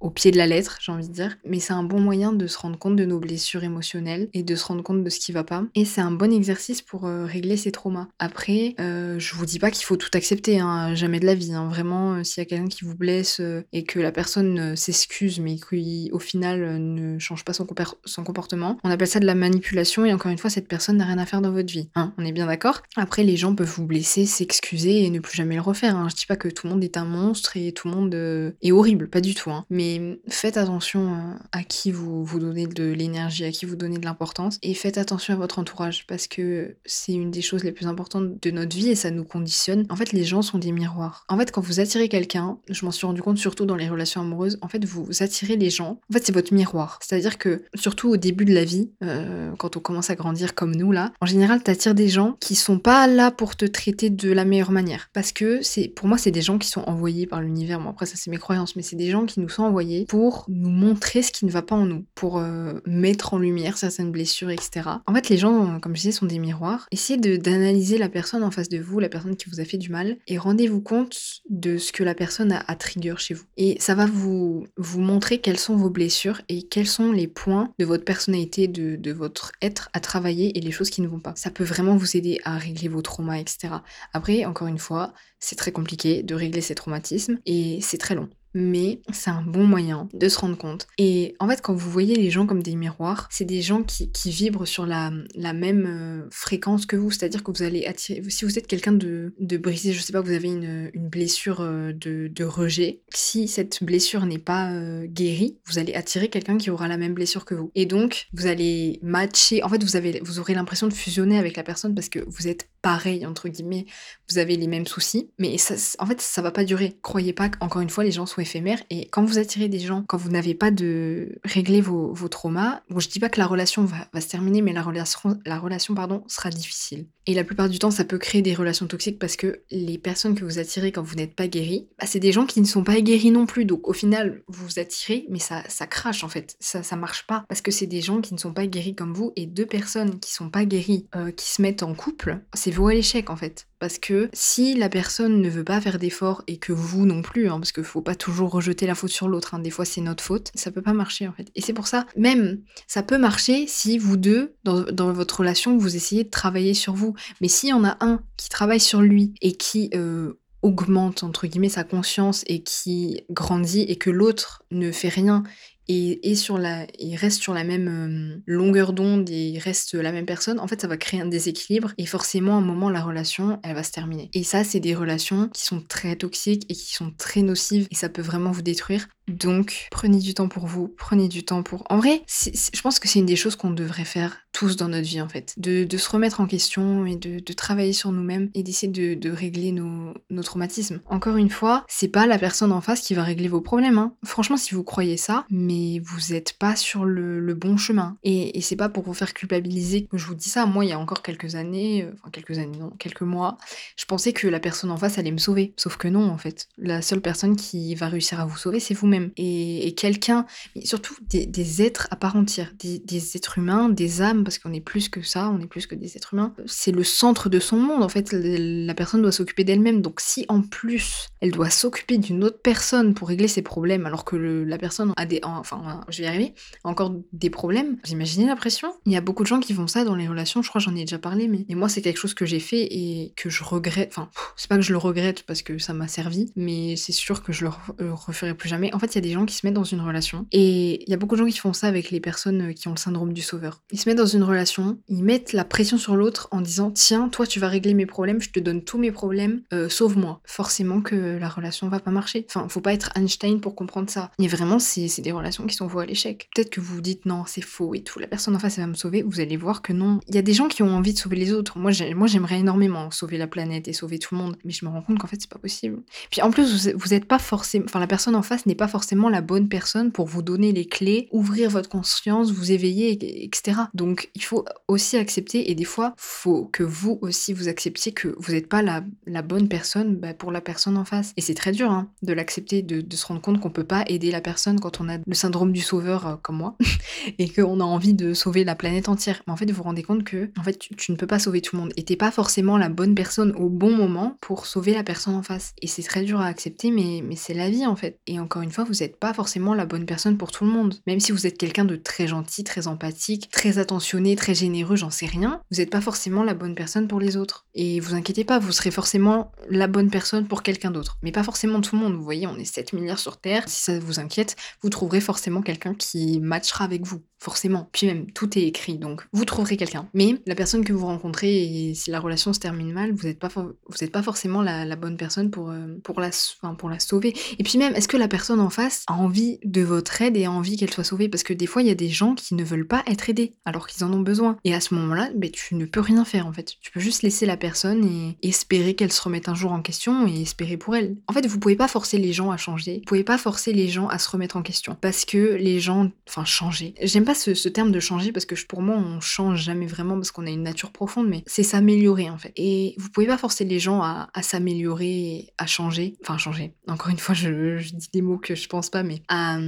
au pied de la lettre, j'ai envie de dire, mais c'est un bon moyen de se rendre compte de nos blessures émotionnelles et de se rendre compte de ce qui va pas. Et c'est un bon exercice pour régler ses traumas. Après, je vous dis pas qu'il faut tout accepter, hein, jamais de la vie. Hein. Vraiment, s'il y a quelqu'un qui vous blesse et que la personne s'excuse, mais qui au final ne change pas son, son comportement, on appelle ça de la manipulation. Et encore une fois, cette personne n'a rien à faire dans votre vie. Hein. On est bien d'accord? Après, les gens peuvent vous blesser, s'excuser et ne plus jamais le refaire. Hein. Je dis pas que tout le monde est un monstre et tout le monde euh, est horrible, pas du tout. Hein. Mais faites attention euh, à qui vous, vous donnez de l'énergie, à qui vous donnez de l'importance et faites attention à votre entourage parce que c'est une des choses les plus importantes de notre vie et ça nous conditionne. En fait, les gens sont des miroirs. En fait, quand vous attirez quelqu'un, je m'en suis rendu compte surtout dans les relations amoureuses, en fait, vous attirez les gens. En fait, c'est votre miroir. C'est-à-dire que surtout au début de la vie, euh, quand on commence à grandir comme nous là, en général, t'attires des gens qui sont pas là pour te traiter de la meilleure manière. Parce que c'est, pour moi, c'est des gens qui sont envoyés par l'univers. Après, ça, c'est mes croyances, mais c'est des gens qui nous sont envoyés pour nous montrer ce qui ne va pas en nous, pour euh, mettre en lumière certaines blessures, etc. En fait, les gens, comme je disais, sont des miroirs. Essayez d'analyser la personne en face de vous, la personne qui vous a fait du mal, et rendez-vous compte de ce que la personne a à trigger chez vous. Et ça va vous, vous montrer quelles sont vos blessures et quels sont les points de votre personnalité, de votre être à travailler et les choses qui ne vont pas. Ça peut vraiment vous aider à régler vos traumas, etc. Après, encore une fois, c'est très compliqué de régler ces traumatismes et c'est très long mais c'est un bon moyen de se rendre compte. Et en fait, quand vous voyez les gens comme des miroirs, c'est des gens qui, vibrent sur la, même euh, fréquence que vous, c'est-à-dire que vous allez attirer, si vous êtes quelqu'un de, brisé, je sais pas, vous avez une, blessure euh, de, rejet, si cette blessure n'est pas euh, guérie, vous allez attirer quelqu'un qui aura la même blessure que vous. Et donc, vous allez matcher, en fait, vous, avez, vous aurez l'impression de fusionner avec la personne parce que vous êtes pareil, entre guillemets, vous avez les mêmes soucis, mais ça, en fait, ça va pas durer. Croyez pas qu'encore une fois, les gens sont éphémère. Et quand vous attirez des gens, quand vous n'avez pas de régler vos, vos traumas, bon, je dis pas que la relation va, va se terminer, mais la relation, la relation pardon, sera difficile. Et la plupart du temps, ça peut créer des relations toxiques parce que les personnes que vous attirez quand vous n'êtes pas guéri, bah, c'est des gens qui ne sont pas guéris non plus. Donc au final, vous vous attirez, mais ça, ça crache en fait. Ça, ça marche pas parce que c'est des gens qui ne sont pas guéris comme vous et deux personnes qui sont pas guéries, euh, qui se mettent en couple, c'est vous à l'échec en fait. Parce que si la personne ne veut pas faire d'efforts et que vous non plus, hein, parce qu'il faut pas toujours rejeter la faute sur l'autre, hein, des fois c'est notre faute, ça peut pas marcher en fait. Et c'est pour ça, même, ça peut marcher si vous deux, dans, votre relation, vous essayez de travailler sur vous. Mais s'il y en a un qui travaille sur lui et qui euh, augmente entre guillemets sa conscience et qui grandit et que l'autre ne fait rien et, sur la, il reste sur la même euh, longueur d'onde et reste la même personne, en fait, ça va créer un déséquilibre et forcément, à un moment, la relation, elle va se terminer. Et ça, c'est des relations qui sont très toxiques et qui sont très nocives et ça peut vraiment vous détruire. Donc, prenez du temps pour vous, prenez du temps pour... En vrai, je pense que c'est une des choses qu'on devrait faire tous dans notre vie, en fait. De, se remettre en question et de, travailler sur nous-mêmes et d'essayer de, régler nos, traumatismes. Encore une fois, c'est pas la personne en face qui va régler vos problèmes. Hein. Franchement, si vous croyez ça, mais vous êtes pas sur le, bon chemin. Et, c'est pas pour vous faire culpabiliser que je vous dis ça. Moi, il y a encore quelques années, euh, enfin quelques années, non, quelques mois, je pensais que la personne en face allait me sauver. Sauf que non, en fait. La seule personne qui va réussir à vous sauver, c'est vous-même et, quelqu'un, surtout des, êtres à part entière, des, êtres humains, des âmes, parce qu'on est plus que ça, on est plus que des êtres humains. C'est le centre de son monde, en fait, la personne doit s'occuper d'elle-même. Donc si en plus elle doit s'occuper d'une autre personne pour régler ses problèmes, alors que la personne a des, enfin, je vais y arriver, a encore des problèmes, imaginez la pression Il y a beaucoup de gens qui font ça dans les relations, je crois j'en ai déjà parlé, mais et moi c'est quelque chose que j'ai fait et que je regrette, enfin, c'est pas que je le regrette parce que ça m'a servi, mais c'est sûr que je le referai plus jamais. En fait, il y a des gens qui se mettent dans une relation. Et il y a beaucoup de gens qui font ça avec les personnes euh, qui ont le syndrome du sauveur. Ils se mettent dans une relation, ils mettent la pression sur l'autre en disant Tiens, toi, tu vas régler mes problèmes, je te donne tous mes problèmes, euh, sauve-moi. Forcément que la relation va pas marcher. Enfin, faut pas être Einstein pour comprendre ça. Et vraiment, c'est des relations qui sont vouées à l'échec. Peut-être que vous vous dites Non, c'est faux et tout, la personne en face, elle va me sauver. Vous allez voir que non. Il y a des gens qui ont envie de sauver les autres. Moi, j'aimerais énormément sauver la planète et sauver tout le monde. Mais je me rends compte qu'en fait, c'est pas possible. Puis en plus, vous êtes pas forcément. Enfin, la personne en face n'est pas forcément la bonne personne pour vous donner les clés, ouvrir votre conscience, vous éveiller, etc. Donc il faut aussi accepter, et des fois, faut que vous aussi vous acceptiez que vous n'êtes pas la, bonne personne bah, pour la personne en face. Et c'est très dur hein, de l'accepter, de, se rendre compte qu'on peut pas aider la personne quand on a le syndrome du sauveur euh, comme moi et qu'on a envie de sauver la planète entière. Mais en fait, vous vous rendez compte que en fait, tu, ne peux pas sauver tout le monde et t'es pas forcément la bonne personne au bon moment pour sauver la personne en face. Et c'est très dur à accepter, mais, mais c'est la vie en fait. Et encore une fois, vous n'êtes pas forcément la bonne personne pour tout le monde. Même si vous êtes quelqu'un de très gentil, très empathique, très attentionné, très généreux, j'en sais rien, vous n'êtes pas forcément la bonne personne pour les autres. Et vous inquiétez pas, vous serez forcément la bonne personne pour quelqu'un d'autre. Mais pas forcément tout le monde. Vous voyez, on est 7 milliards sur Terre. Si ça vous inquiète, vous trouverez forcément quelqu'un qui matchera avec vous. Forcément. Puis même, tout est écrit, donc vous trouverez quelqu'un. Mais la personne que vous rencontrez, et si la relation se termine mal, vous n'êtes pas, vous pas forcément la, bonne personne pour, euh, pour, la, pour la sauver. Et puis même, est-ce que la personne en face a envie de votre aide et a envie qu'elle soit sauvée? Parce que des fois, il y a des gens qui ne veulent pas être aidés, alors qu'ils en ont besoin. Et à ce moment-là, ben, tu ne peux rien faire en fait. Tu peux juste laisser la personne et espérer qu'elle se remette un jour en question et espérer pour elle. En fait, vous pouvez pas forcer les gens à changer. Vous pouvez pas forcer les gens à se remettre en question. Parce que les gens, enfin changer. J'aime pas ce, terme de changer parce que pour moi on change jamais vraiment parce qu'on a une nature profonde, mais c'est s'améliorer en fait. Et vous pouvez pas forcer les gens à, s'améliorer, à changer, enfin changer. Encore une fois, je, dis des mots que je pense pas, mais à,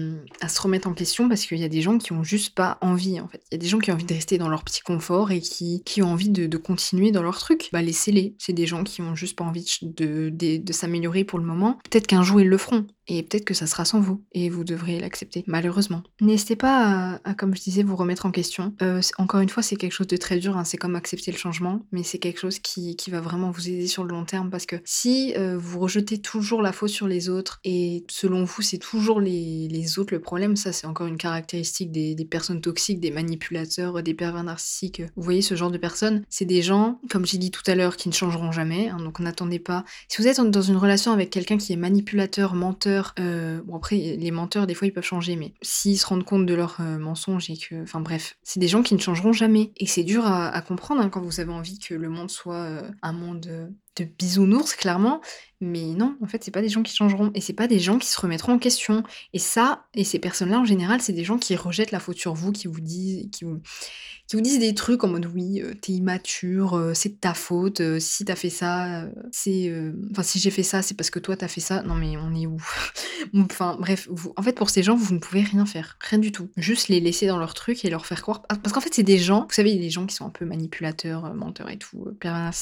se remettre en question parce qu'il y a des gens qui ont juste pas envie en fait. Il y a des gens qui ont envie de rester dans leur petit confort et qui, qui ont envie de, continuer dans leur truc. Bah laissez-les. C'est des gens qui ont juste pas envie de, de, de s'améliorer pour le moment. Peut-être qu'un jour ils le feront. Et peut-être que ça sera sans vous, et vous devrez l'accepter, malheureusement. N'hésitez pas à, comme je disais, vous remettre en question. Euh, encore une fois, c'est quelque chose de très dur, hein. c'est comme accepter le changement, mais c'est quelque chose qui, qui, va vraiment vous aider sur le long terme, parce que si euh, vous rejetez toujours la faute sur les autres, et selon vous, c'est toujours les, les, autres le problème, ça c'est encore une caractéristique des, des, personnes toxiques, des manipulateurs, des pervers narcissiques. Vous voyez ce genre de personnes, c'est des gens, comme j'ai dit tout à l'heure, qui ne changeront jamais, hein, donc n'attendez pas. Si vous êtes dans une relation avec quelqu'un qui est manipulateur, menteur, euh, bon après les menteurs des fois ils peuvent changer, mais s'ils se rendent compte de leurs euh, mensonges et que, enfin bref, c'est des gens qui ne changeront jamais. Et c'est dur à, comprendre hein, quand vous avez envie que le monde soit euh, un monde de bisounours, clairement. Mais non, en fait, c'est pas des gens qui changeront. Et c'est pas des gens qui se remettront en question. Et ça, et ces personnes-là, en général, c'est des gens qui rejettent la faute sur vous, qui vous disent, qui vous, disent des trucs en mode oui, euh, t'es immature, euh, c'est de ta faute, euh, si t'as fait ça, c'est. Enfin, si j'ai fait ça, c'est parce que toi t'as fait ça. Non, mais on est où? Enfin, bref, vous, en fait, pour ces gens, vous ne pouvez rien faire. Rien du tout. Juste les laisser dans leur truc et leur faire croire. Parce qu'en fait, c'est des gens, vous savez, les gens qui sont un peu manipulateurs, menteurs et tout, pervers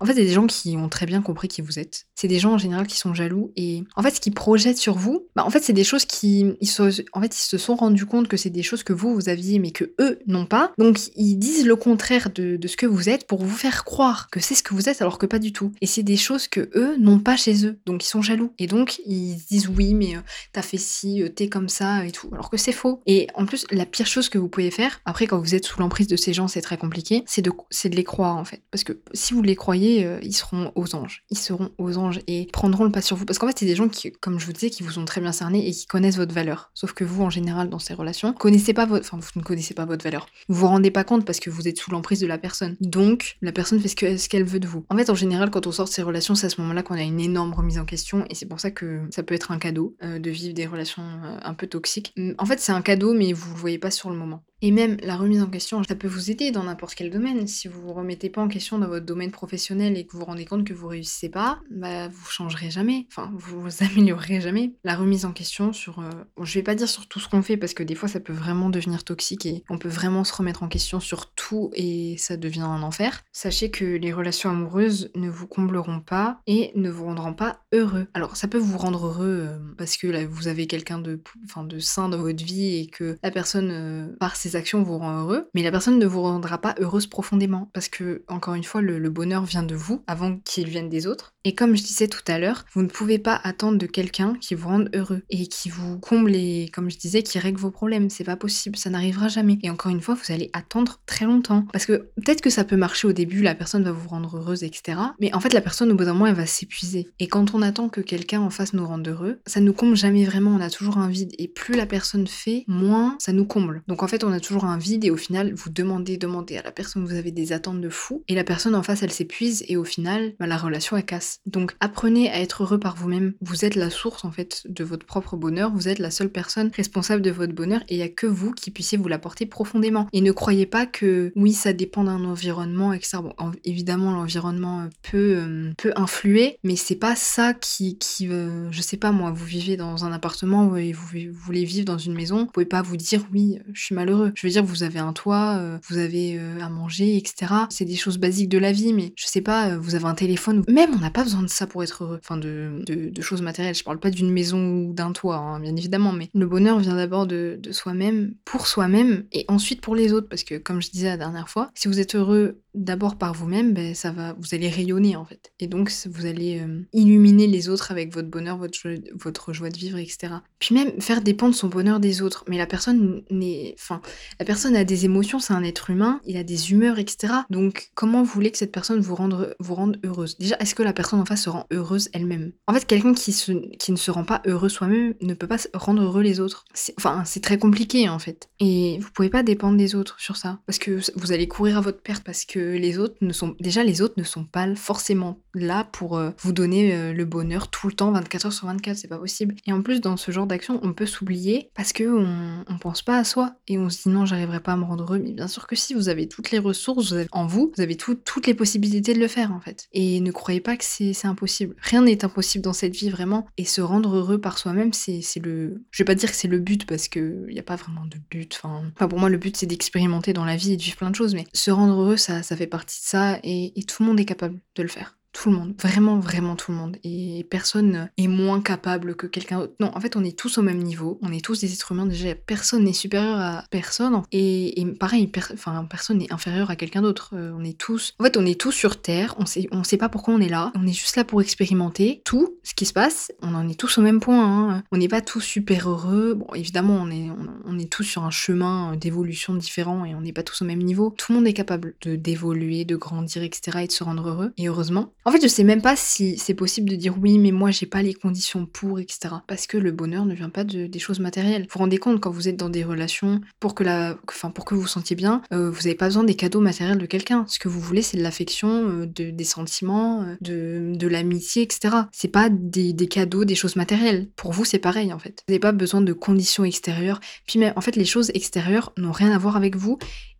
En fait, c'est des gens qui ont très bien compris qui vous êtes. C'est des gens en général qui sont jaloux et en fait ce qu'ils projettent sur vous, bah, en fait c'est des choses qui ils se, en fait ils se sont rendus compte que c'est des choses que vous vous aviez mais que eux n'ont pas. Donc ils disent le contraire de, ce que vous êtes pour vous faire croire que c'est ce que vous êtes alors que pas du tout. Et c'est des choses que eux n'ont pas chez eux. Donc ils sont jaloux et donc ils disent oui mais euh, t'as fait ci, euh, t'es comme ça et tout alors que c'est faux. Et en plus la pire chose que vous pouvez faire après quand vous êtes sous l'emprise de ces gens c'est très compliqué, c'est de c'est de les croire en fait parce que si vous les croyez euh, ils seront aux anges. Ils seront aux anges et prendront le pas sur vous. Parce qu'en fait, c'est des gens qui, comme je vous disais, qui vous ont très bien cerné et qui connaissent votre valeur. Sauf que vous, en général, dans ces relations, connaissez pas votre, enfin, vous ne connaissez pas votre valeur. Vous vous rendez pas compte parce que vous êtes sous l'emprise de la personne. Donc, la personne fait ce qu'elle veut de vous. En fait, en général, quand on sort de ces relations, c'est à ce moment-là qu'on a une énorme remise en question et c'est pour ça que ça peut être un cadeau euh, de vivre des relations euh, un peu toxiques. En fait, c'est un cadeau, mais vous le voyez pas sur le moment. Et même la remise en question, ça peut vous aider dans n'importe quel domaine. Si vous vous remettez pas en question dans votre domaine professionnel et que vous vous rendez compte que vous réussissez pas, bah vous changerez jamais. Enfin, vous vous améliorerez jamais. La remise en question sur, euh, je vais pas dire sur tout ce qu'on fait parce que des fois ça peut vraiment devenir toxique et on peut vraiment se remettre en question sur tout et ça devient un enfer. Sachez que les relations amoureuses ne vous combleront pas et ne vous rendront pas heureux. Alors ça peut vous rendre heureux euh, parce que vous avez quelqu'un de, enfin, de sain dans votre vie et que la personne euh, par ses actions vous rend heureux, mais la personne ne vous rendra pas heureuse profondément. Parce que, encore une fois, le, bonheur vient de vous avant qu'il vienne des autres. Et comme je disais tout à l'heure, vous ne pouvez pas attendre de quelqu'un qui vous rende heureux et qui vous comble et, comme je disais, qui règle vos problèmes. C'est pas possible, ça n'arrivera jamais. Et encore une fois, vous allez attendre très longtemps. Parce que peut-être que ça peut marcher au début, la personne va vous rendre heureuse, etc. Mais en fait, la personne, au bout d'un moment, elle va s'épuiser. Et quand on attend que quelqu'un en face nous rende heureux, ça nous comble jamais vraiment. On a toujours un vide. Et plus la personne fait, moins ça nous comble. Donc en fait, on a toujours un vide et au final, vous demandez, demandez à la personne, vous avez des attentes de fou et la personne en face, elle s'épuise et au final, bah, la relation, elle casse. Donc apprenez à être heureux par vous-même. Vous êtes la source en fait de votre propre bonheur, vous êtes la seule personne responsable de votre bonheur et il n'y a que vous qui puissiez vous l'apporter profondément. Et ne croyez pas que oui, ça dépend d'un environnement, etc. Bon, évidemment, l'environnement peut, euh, peut influer, mais c'est pas ça qui, qui euh, je sais pas moi, vous vivez dans un appartement et vous, vous, voulez vivre dans une maison, vous pouvez pas vous dire oui, je suis malheureux. Je veux dire, vous avez un toit, euh, vous avez à manger, etc. C'est des choses basiques de la vie, mais je sais pas, vous avez un téléphone, même on n'a pas besoin de ça pour être heureux, enfin de, choses matérielles. Je parle pas d'une maison ou d'un toit, hein, bien évidemment, mais le bonheur vient d'abord de, soi-même, pour soi-même, et ensuite pour les autres, parce que comme je disais la dernière fois, si vous êtes heureux d'abord par vous-même, ben, ça va, vous allez rayonner en fait. Et donc vous allez euh, illuminer les autres avec votre bonheur, votre joie, votre joie de vivre, etc. Puis même faire dépendre son bonheur des autres. Mais la personne n'est, enfin, la personne a des émotions, c'est un être humain, il a des humeurs, etc. Donc comment vous voulez que cette personne vous rende, vous rende heureuse? Déjà, est-ce que la personne en face se rend heureuse elle-même? En fait, quelqu'un qui, qui ne se rend pas heureux soi-même ne peut pas rendre heureux les autres. Enfin, c'est très compliqué en fait. Et vous pouvez pas dépendre des autres sur ça parce que vous allez courir à votre perte parce que les autres ne sont déjà les autres ne sont pas forcément là pour euh, vous donner euh, le bonheur tout le temps 24 heures sur 24, c'est pas possible. Et en plus dans ce genre d'action, on peut s'oublier parce que on, on, pense pas à soi et on se dit non, j'arriverai pas à me rendre heureux, mais bien sûr que si vous avez toutes les ressources en vous, vous avez toutes les possibilités de le faire en fait. Et ne croyez pas que c'est impossible. Rien n'est impossible dans cette vie vraiment et se rendre heureux par soi-même, c'est le je vais pas dire que c'est le but parce que y a pas vraiment de but enfin pour moi le but c'est d'expérimenter dans la vie et de vivre plein de choses mais se rendre heureux ça ça fait partie de ça et, tout le monde est capable de le faire. Tout le monde, vraiment, vraiment tout le monde. Et personne est moins capable que quelqu'un d'autre. Non, en fait, on est tous au même niveau. On est tous des êtres humains. Déjà, personne n'est supérieur à personne. Et, pareil, enfin, personne n'est inférieur à quelqu'un d'autre. Euh, on est tous. En fait, on est tous sur Terre. On sait, on sait pas pourquoi on est là. On est juste là pour expérimenter tout ce qui se passe. On en est tous au même point. Hein. On n'est pas tous super heureux. Bon, évidemment, on est, on, est tous sur un chemin d'évolution différent et on n'est pas tous au même niveau. Tout le monde est capable de d'évoluer, de grandir, etc. et de se rendre heureux. Et heureusement. En fait, je sais même pas si c'est possible de dire oui, mais moi j'ai pas les conditions pour, etc. Parce que le bonheur ne vient pas de, des choses matérielles. Vous vous rendez compte quand vous êtes dans des relations, pour que la, enfin pour que vous vous sentiez bien, euh, vous n'avez pas besoin des cadeaux matériels de quelqu'un. Ce que vous voulez, c'est de l'affection, euh, de, des sentiments, euh, de, l'amitié, etc. C'est pas des, cadeaux, des choses matérielles. Pour vous, c'est pareil en fait. Vous n'avez pas besoin de conditions extérieures. Puis en fait, les choses extérieures n'ont rien à voir avec vous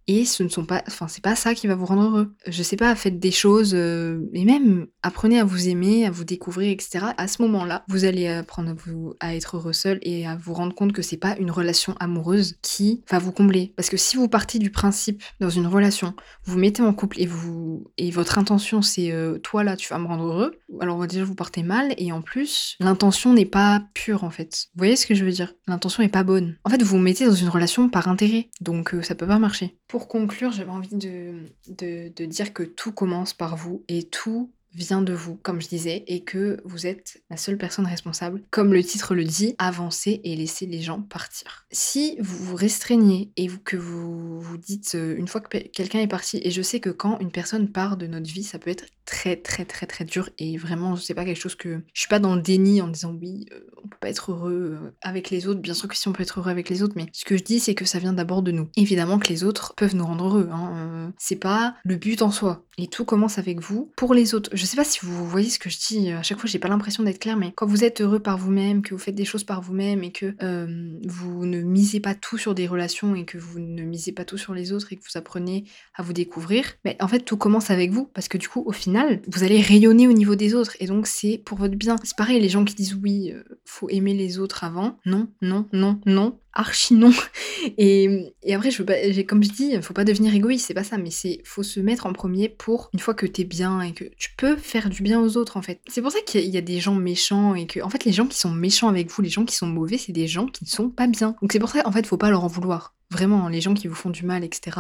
et ce ne sont pas, enfin c'est pas ça qui va vous rendre heureux. Je sais pas, faites des choses euh, et même apprenez à vous aimer, à vous découvrir, etc. À ce moment-là, vous allez apprendre à, vous, être heureux seul et à vous rendre compte que c'est pas une relation amoureuse qui va vous combler. Parce que si vous partez du principe dans une relation, vous mettez en couple et vous et votre intention c'est euh, toi là tu vas me rendre heureux, alors dire vous partez mal et en plus l'intention n'est pas pure en fait. Vous voyez ce que je veux dire? L'intention est pas bonne. En fait vous vous mettez dans une relation par intérêt, donc euh, ça peut pas marcher. Pour conclure, j'avais envie de, de, dire que tout commence par vous et tout vient de vous, comme je disais, et que vous êtes la seule personne responsable. Comme le titre le dit, avancez et laissez les gens partir. Si vous vous restreignez et que vous vous dites euh, une fois que quelqu'un est parti, et je sais que quand une personne part de notre vie, ça peut être très très très très dur et vraiment c'est pas quelque chose que je suis pas dans le déni en disant oui euh, on peut pas être heureux euh, avec les autres bien sûr que si on peut être heureux avec les autres mais ce que je dis c'est que ça vient d'abord de nous évidemment que les autres peuvent nous rendre heureux hein, c'est pas le but en soi et tout commence avec vous pour les autres je sais pas si vous voyez ce que je dis, à chaque fois j'ai pas l'impression d'être claire, mais quand vous êtes heureux par vous-même, que vous faites des choses par vous-même et que euh, vous ne misez pas tout sur des relations et que vous ne misez pas tout sur les autres et que vous apprenez à vous découvrir, mais en fait tout commence avec vous parce que du coup au final vous allez rayonner au niveau des autres et donc c'est pour votre bien. C'est pareil les gens qui disent oui, euh, faut aimer les autres avant. Non, non, non, non archi non. Et, après, je veux pas, comme je dis, faut pas devenir égoïste, c'est pas ça, mais c'est faut se mettre en premier pour une fois que t'es bien et que tu peux faire du bien aux autres en fait. C'est pour ça qu'il y, a des gens méchants et que en fait les gens qui sont méchants avec vous, les gens qui sont mauvais, c'est des gens qui ne sont pas bien. Donc c'est pour ça en fait faut pas leur en vouloir. Vraiment, les gens qui vous font du mal, etc.,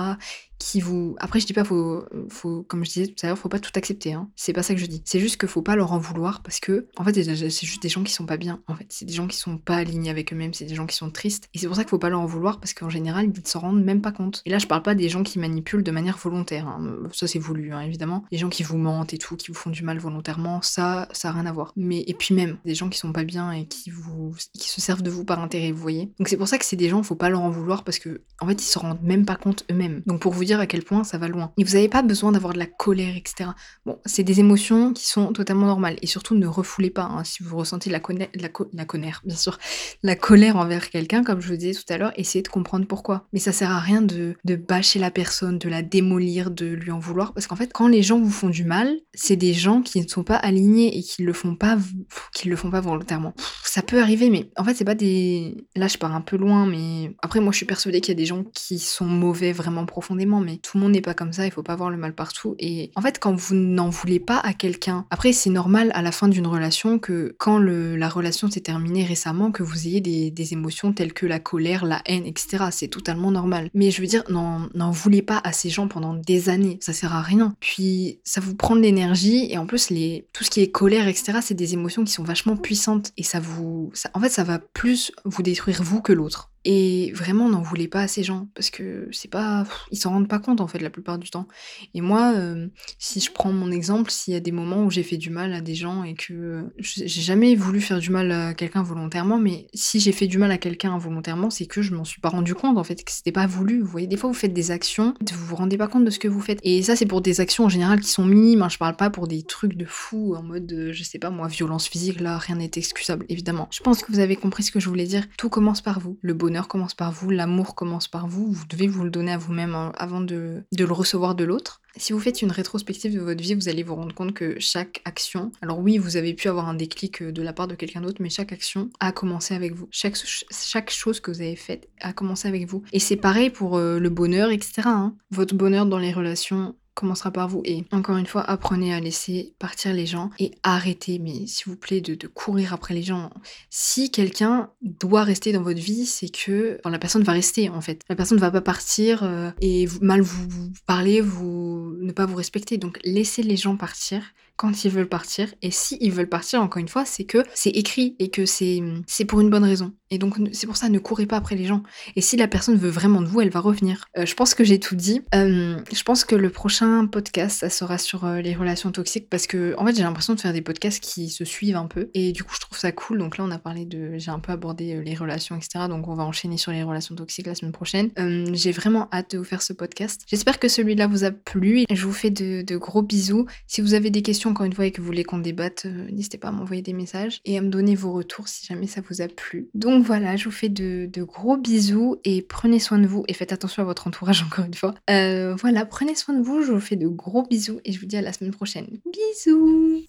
qui vous... Après, je dis pas, faut, faut comme je disais tout à l'heure, faut pas tout accepter, hein. C'est pas ça que je dis. C'est juste qu'il faut pas leur en vouloir parce que, en fait, c'est juste des gens qui sont pas bien, en fait. C'est des gens qui sont pas alignés avec eux-mêmes, c'est des gens qui sont tristes. Et c'est pour ça qu'il faut pas leur en vouloir parce qu'en général, ils s'en rendent même pas compte. Et là, je parle pas des gens qui manipulent de manière volontaire, hein. Ça, c'est voulu, hein, évidemment. Les gens qui vous mentent et tout, qui vous font du mal volontairement, ça, ça a rien à voir. Mais, et puis même, des gens qui sont pas bien et qui vous, qui se servent de vous par intérêt, vous voyez. Donc c'est pour ça que c'est des gens, faut pas leur en vouloir parce que en fait, ils se rendent même pas compte eux-mêmes. Donc pour vous dire à quel point ça va loin. Et vous n'avez pas besoin d'avoir de la colère, etc. Bon, c'est des émotions qui sont totalement normales. Et surtout, ne refoulez pas. Hein, si vous ressentez la, la, colère, bien sûr, la colère envers quelqu'un, comme je vous disais tout à l'heure, essayez de comprendre pourquoi. Mais ça sert à rien de, bâcher la personne, de la démolir, de lui en vouloir. Parce qu'en fait, quand les gens vous font du mal, c'est des gens qui ne sont pas alignés et qui le font le font pas volontairement. Ça peut arriver, mais en fait, c'est pas des. Là, je pars un peu loin, mais après, moi, je suis persuadée qu'il y a des gens qui sont mauvais vraiment profondément, mais tout le monde n'est pas comme ça, il faut pas voir le mal partout. Et en fait, quand vous n'en voulez pas à quelqu'un, après, c'est normal à la fin d'une relation que quand la relation s'est terminée récemment, que vous ayez des, émotions telles que la colère, la haine, etc. C'est totalement normal. Mais je veux dire, n'en voulez pas à ces gens pendant des années, ça sert à rien. Puis, ça vous prend de l'énergie, et en plus, tout ce qui est colère, etc., c'est des émotions qui sont vachement puissantes, et ça vous... En fait, ça va plus vous détruire vous que l'autre. Et vraiment, n'en voulez pas à ces gens parce que c'est pas, ils s'en rendent pas compte en fait la plupart du temps. Et moi, euh, si je prends mon exemple, s'il y a des moments où j'ai fait du mal à des gens et que j'ai jamais voulu faire du mal à quelqu'un volontairement, mais si j'ai fait du mal à quelqu'un involontairement, c'est que je m'en suis pas rendu compte en fait, que c'était pas voulu. Vous voyez, des fois vous faites des actions, vous vous rendez pas compte de ce que vous faites. Et ça, c'est pour des actions en général qui sont minimes. Hein. Je parle pas pour des trucs de fou en mode, euh, je sais pas moi, violence physique. Là, rien n'est excusable évidemment. Je pense que vous avez compris ce que je voulais dire. Tout commence par vous. Le bonheur commence par vous, l'amour commence par vous, vous devez vous le donner à vous-même hein, avant de, le recevoir de l'autre. Si vous faites une rétrospective de votre vie, vous allez vous rendre compte que chaque action, alors oui, vous avez pu avoir un déclic euh, de la part de quelqu'un d'autre, mais chaque action a commencé avec vous. Chaque, chaque chose que vous avez faite a commencé avec vous. Et c'est pareil pour euh, le bonheur, etc. Hein. Votre bonheur dans les relations, commencera par vous. Et encore une fois, apprenez à laisser partir les gens et arrêtez, mais s'il vous plaît, de, courir après les gens. Si quelqu'un doit rester dans votre vie, c'est que la personne va rester en fait. La personne ne va pas partir euh, et mal vous, vous parler, vous ne pas vous respecter. Donc laissez les gens partir quand ils veulent partir. Et si ils veulent partir, encore une fois, c'est que c'est écrit et que c'est pour une bonne raison. Et donc c'est pour ça, ne courez pas après les gens. Et si la personne veut vraiment de vous, elle va revenir. Euh, je pense que j'ai tout dit. Euh, je pense que le prochain podcast, ça sera sur euh, les relations toxiques parce que en fait j'ai l'impression de faire des podcasts qui se suivent un peu. Et du coup je trouve ça cool. Donc là on a parlé de, j'ai un peu abordé les relations, etc. Donc on va enchaîner sur les relations toxiques la semaine prochaine. j'ai vraiment hâte de vous faire ce podcast. J'espère que celui-là vous a plu. Je vous fais de gros bisous. Si vous avez des questions encore une fois et que vous voulez qu'on débatte, euh, n'hésitez pas à m'envoyer des messages et à me donner vos retours si jamais ça vous a plu. Donc voilà, je vous fais de, gros bisous et prenez soin de vous et faites attention à votre entourage encore une fois. Euh, voilà, prenez soin de vous, je vous fais de gros bisous et je vous dis à la semaine prochaine. Bisous